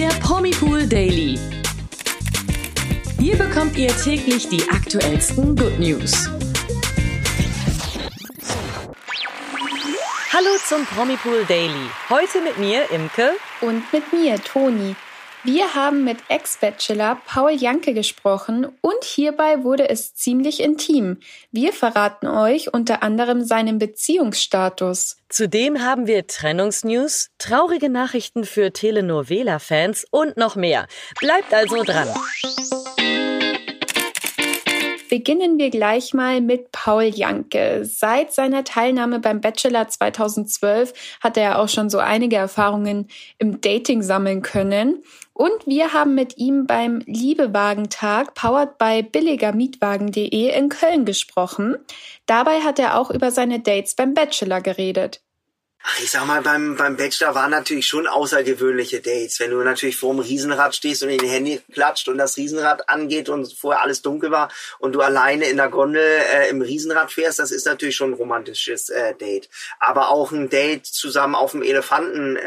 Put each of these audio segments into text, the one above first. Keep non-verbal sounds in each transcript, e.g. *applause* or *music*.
der Promipool Daily. Hier bekommt ihr täglich die aktuellsten Good News. Hallo zum Promipool Daily. Heute mit mir, Imke. Und mit mir, Toni. Wir haben mit Ex-Bachelor Paul Janke gesprochen und hierbei wurde es ziemlich intim. Wir verraten euch unter anderem seinen Beziehungsstatus. Zudem haben wir Trennungsnews, traurige Nachrichten für Telenovela-Fans und noch mehr. Bleibt also dran. Beginnen wir gleich mal mit Paul Janke. Seit seiner Teilnahme beim Bachelor 2012 hat er auch schon so einige Erfahrungen im Dating sammeln können. Und wir haben mit ihm beim Liebewagentag, powered by billigermietwagen.de in Köln gesprochen. Dabei hat er auch über seine Dates beim Bachelor geredet. Ach, ich sag mal, beim, beim Bachelor waren natürlich schon außergewöhnliche Dates. Wenn du natürlich vor dem Riesenrad stehst und in den Handy klatscht und das Riesenrad angeht und vorher alles dunkel war und du alleine in der Gondel äh, im Riesenrad fährst, das ist natürlich schon ein romantisches äh, Date. Aber auch ein Date zusammen auf dem Elefanten äh,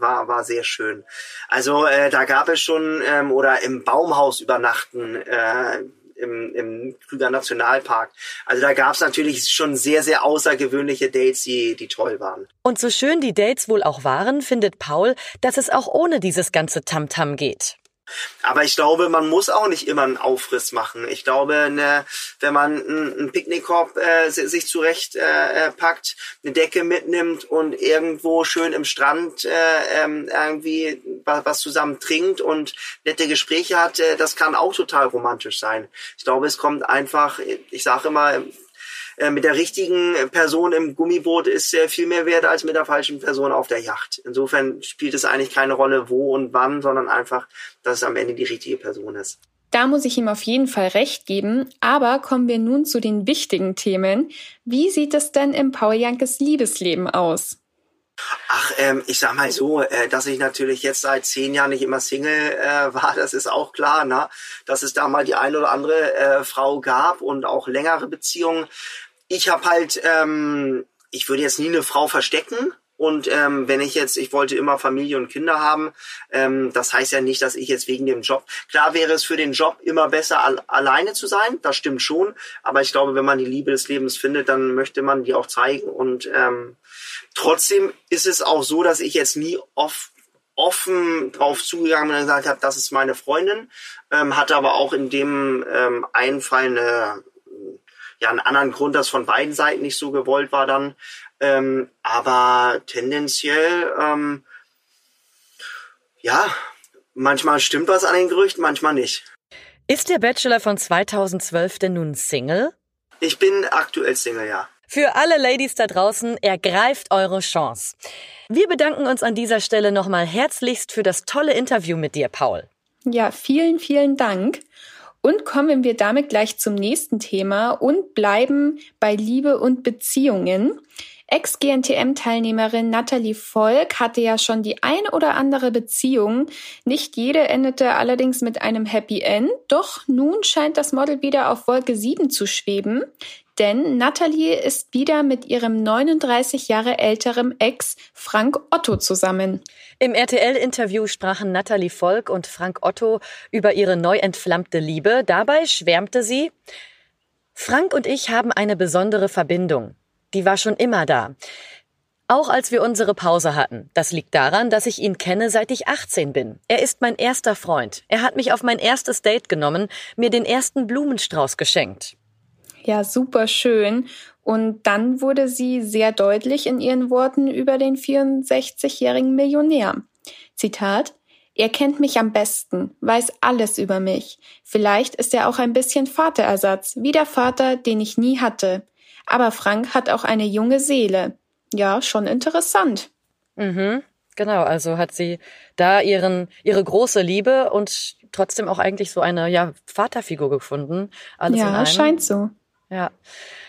war, war sehr schön. Also äh, da gab es schon, ähm, oder im Baumhaus übernachten, äh, im, im Krüger Nationalpark. Also da gab es natürlich schon sehr, sehr außergewöhnliche Dates, die, die toll waren. Und so schön die Dates wohl auch waren, findet Paul, dass es auch ohne dieses ganze Tamtam -Tam geht. Aber ich glaube, man muss auch nicht immer einen Aufriss machen. Ich glaube, ne, wenn man einen Picknickkorb äh, sich zurecht äh, äh, packt, eine Decke mitnimmt und irgendwo schön im Strand äh, ähm, irgendwie was, zusammen trinkt und nette Gespräche hat, äh, das kann auch total romantisch sein. Ich glaube, es kommt einfach, ich sage immer, äh, mit der richtigen Person im Gummiboot ist äh, viel mehr wert als mit der falschen Person auf der Yacht. Insofern spielt es eigentlich keine Rolle, wo und wann, sondern einfach, dass es am Ende die richtige Person ist. Da muss ich ihm auf jeden Fall recht geben. Aber kommen wir nun zu den wichtigen Themen. Wie sieht es denn im Paul Jankes Liebesleben aus? Ach, ähm, ich sag mal so, äh, dass ich natürlich jetzt seit zehn Jahren nicht immer Single äh, war, das ist auch klar, ne? Dass es da mal die eine oder andere äh, Frau gab und auch längere Beziehungen. Ich habe halt, ähm, ich würde jetzt nie eine Frau verstecken, und ähm, wenn ich jetzt, ich wollte immer Familie und Kinder haben, ähm, das heißt ja nicht, dass ich jetzt wegen dem Job, klar wäre es für den Job immer besser, al alleine zu sein, das stimmt schon, aber ich glaube, wenn man die Liebe des Lebens findet, dann möchte man die auch zeigen und ähm, trotzdem ist es auch so, dass ich jetzt nie oft offen drauf zugegangen bin und gesagt habe, das ist meine Freundin, ähm, hatte aber auch in dem ähm, einen Fall eine, ja, einen anderen Grund, dass von beiden Seiten nicht so gewollt war dann. Ähm, aber tendenziell, ähm, ja, manchmal stimmt was an den Gerüchten, manchmal nicht. Ist der Bachelor von 2012 denn nun Single? Ich bin aktuell Single, ja. Für alle Ladies da draußen, ergreift eure Chance. Wir bedanken uns an dieser Stelle nochmal herzlichst für das tolle Interview mit dir, Paul. Ja, vielen, vielen Dank. Und kommen wir damit gleich zum nächsten Thema und bleiben bei Liebe und Beziehungen. Ex-GNTM-Teilnehmerin Natalie Volk hatte ja schon die ein oder andere Beziehung. Nicht jede endete allerdings mit einem Happy End. Doch nun scheint das Model wieder auf Wolke 7 zu schweben. Denn Natalie ist wieder mit ihrem 39 Jahre älteren Ex Frank Otto zusammen. Im RTL-Interview sprachen Natalie Volk und Frank Otto über ihre neu entflammte Liebe. Dabei schwärmte sie, Frank und ich haben eine besondere Verbindung die war schon immer da. Auch als wir unsere Pause hatten. Das liegt daran, dass ich ihn kenne, seit ich 18 bin. Er ist mein erster Freund. Er hat mich auf mein erstes Date genommen, mir den ersten Blumenstrauß geschenkt. Ja, super schön. Und dann wurde sie sehr deutlich in ihren Worten über den 64-jährigen Millionär. Zitat er kennt mich am besten, weiß alles über mich. Vielleicht ist er auch ein bisschen Vaterersatz, wie der Vater, den ich nie hatte. Aber Frank hat auch eine junge Seele. Ja, schon interessant. Mhm. Genau, also hat sie da ihren, ihre große Liebe und trotzdem auch eigentlich so eine, ja, Vaterfigur gefunden. Alles ja, scheint so. Ja.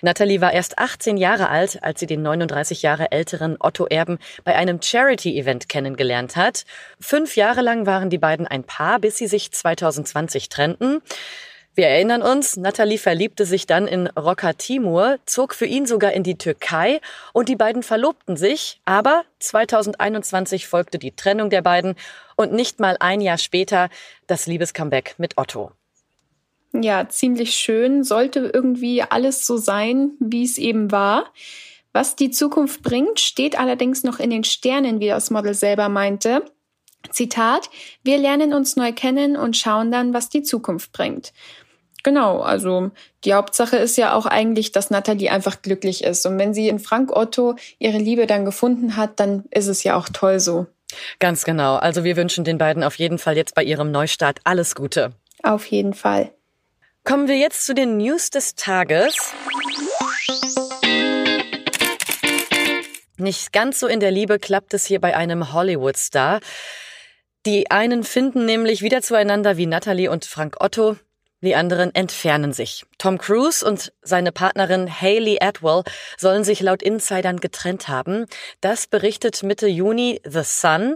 Natalie war erst 18 Jahre alt, als sie den 39 Jahre älteren Otto Erben bei einem Charity-Event kennengelernt hat. Fünf Jahre lang waren die beiden ein Paar, bis sie sich 2020 trennten. Wir erinnern uns, Natalie verliebte sich dann in Rocker Timur, zog für ihn sogar in die Türkei und die beiden verlobten sich, aber 2021 folgte die Trennung der beiden und nicht mal ein Jahr später das Liebescomeback mit Otto. Ja, ziemlich schön, sollte irgendwie alles so sein, wie es eben war. Was die Zukunft bringt, steht allerdings noch in den Sternen, wie das Model selber meinte. Zitat, wir lernen uns neu kennen und schauen dann, was die Zukunft bringt. Genau, also die Hauptsache ist ja auch eigentlich, dass Natalie einfach glücklich ist. Und wenn sie in Frank Otto ihre Liebe dann gefunden hat, dann ist es ja auch toll so. Ganz genau. Also wir wünschen den beiden auf jeden Fall jetzt bei ihrem Neustart alles Gute. Auf jeden Fall. Kommen wir jetzt zu den News des Tages. Nicht ganz so in der Liebe klappt es hier bei einem Hollywood-Star. Die einen finden nämlich wieder zueinander wie Natalie und Frank Otto. Die anderen entfernen sich. Tom Cruise und seine Partnerin Hayley Atwell sollen sich laut Insidern getrennt haben. Das berichtet Mitte Juni The Sun.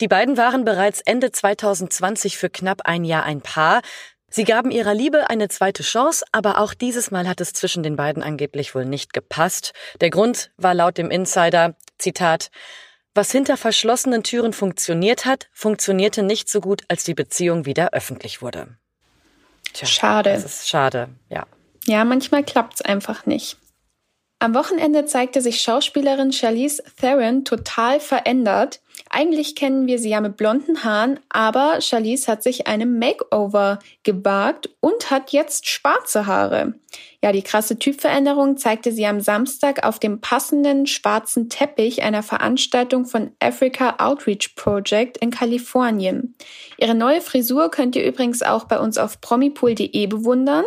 Die beiden waren bereits Ende 2020 für knapp ein Jahr ein Paar. Sie gaben ihrer Liebe eine zweite Chance, aber auch dieses Mal hat es zwischen den beiden angeblich wohl nicht gepasst. Der Grund war laut dem Insider, Zitat, was hinter verschlossenen Türen funktioniert hat, funktionierte nicht so gut, als die Beziehung wieder öffentlich wurde. Tja, schade. Das ist schade, ja. Ja, manchmal klappt's einfach nicht. Am Wochenende zeigte sich Schauspielerin Charlize Theron total verändert. Eigentlich kennen wir sie ja mit blonden Haaren, aber Charlize hat sich einem Makeover gewagt und hat jetzt schwarze Haare. Ja, die krasse Typveränderung zeigte sie am Samstag auf dem passenden schwarzen Teppich einer Veranstaltung von Africa Outreach Project in Kalifornien. Ihre neue Frisur könnt ihr übrigens auch bei uns auf promipool.de bewundern.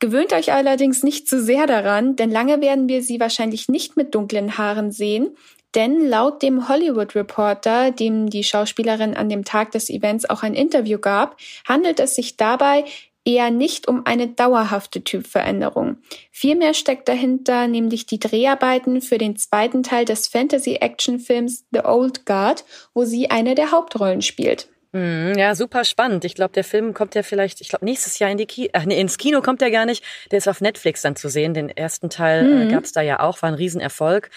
Gewöhnt euch allerdings nicht zu sehr daran, denn lange werden wir sie wahrscheinlich nicht mit dunklen Haaren sehen, denn laut dem Hollywood Reporter, dem die Schauspielerin an dem Tag des Events auch ein Interview gab, handelt es sich dabei eher nicht um eine dauerhafte Typveränderung. Vielmehr steckt dahinter nämlich die Dreharbeiten für den zweiten Teil des Fantasy-Action-Films The Old Guard, wo sie eine der Hauptrollen spielt. Mhm, ja, super spannend. Ich glaube, der Film kommt ja vielleicht, ich glaube, nächstes Jahr in die Ki Ach, nee, ins Kino kommt er gar nicht. Der ist auf Netflix dann zu sehen. Den ersten Teil äh, mhm. äh, gab es da ja auch, war ein Riesenerfolg.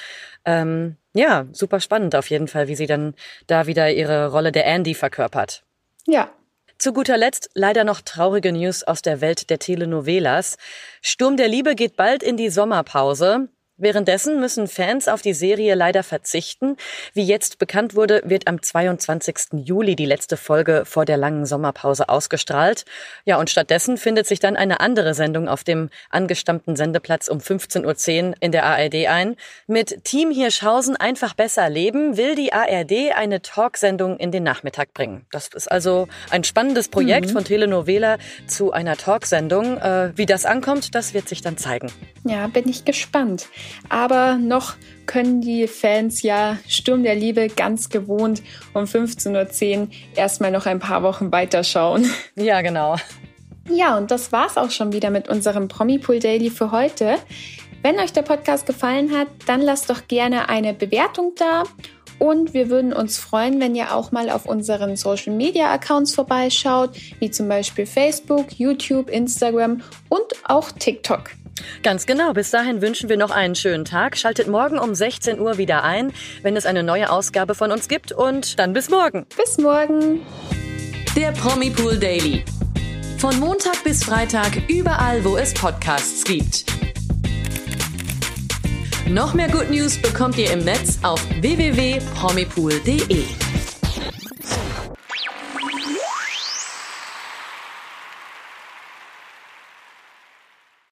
Ähm, ja, super spannend auf jeden Fall, wie sie dann da wieder ihre Rolle der Andy verkörpert. Ja. Zu guter Letzt leider noch traurige News aus der Welt der Telenovelas. Sturm der Liebe geht bald in die Sommerpause. Währenddessen müssen Fans auf die Serie leider verzichten. Wie jetzt bekannt wurde, wird am 22. Juli die letzte Folge vor der langen Sommerpause ausgestrahlt. Ja, und stattdessen findet sich dann eine andere Sendung auf dem angestammten Sendeplatz um 15.10 Uhr in der ARD ein. Mit Team Hirschhausen einfach besser leben will die ARD eine Talksendung in den Nachmittag bringen. Das ist also ein spannendes Projekt mhm. von Telenovela zu einer Talksendung. Äh, wie das ankommt, das wird sich dann zeigen. Ja, bin ich gespannt. Aber noch können die Fans ja Sturm der Liebe ganz gewohnt um 15.10 Uhr erstmal noch ein paar Wochen weiterschauen. *laughs* Ja, genau. Ja, und das war's auch schon wieder mit unserem Promipool Daily für heute. Wenn euch der Podcast gefallen hat, dann lasst doch gerne eine Bewertung da. Und wir würden uns freuen, wenn ihr auch mal auf unseren Social Media Accounts vorbeischaut, wie zum Beispiel Facebook, YouTube, Instagram und auch TikTok. Ganz genau. Bis dahin wünschen wir noch einen schönen Tag. Schaltet morgen um 16 Uhr wieder ein, wenn es eine neue Ausgabe von uns gibt. Und dann bis morgen. Bis morgen. Der Promi Pool Daily. Von Montag bis Freitag überall, wo es Podcasts gibt. Noch mehr Good News bekommt ihr im Netz auf www.promipool.de.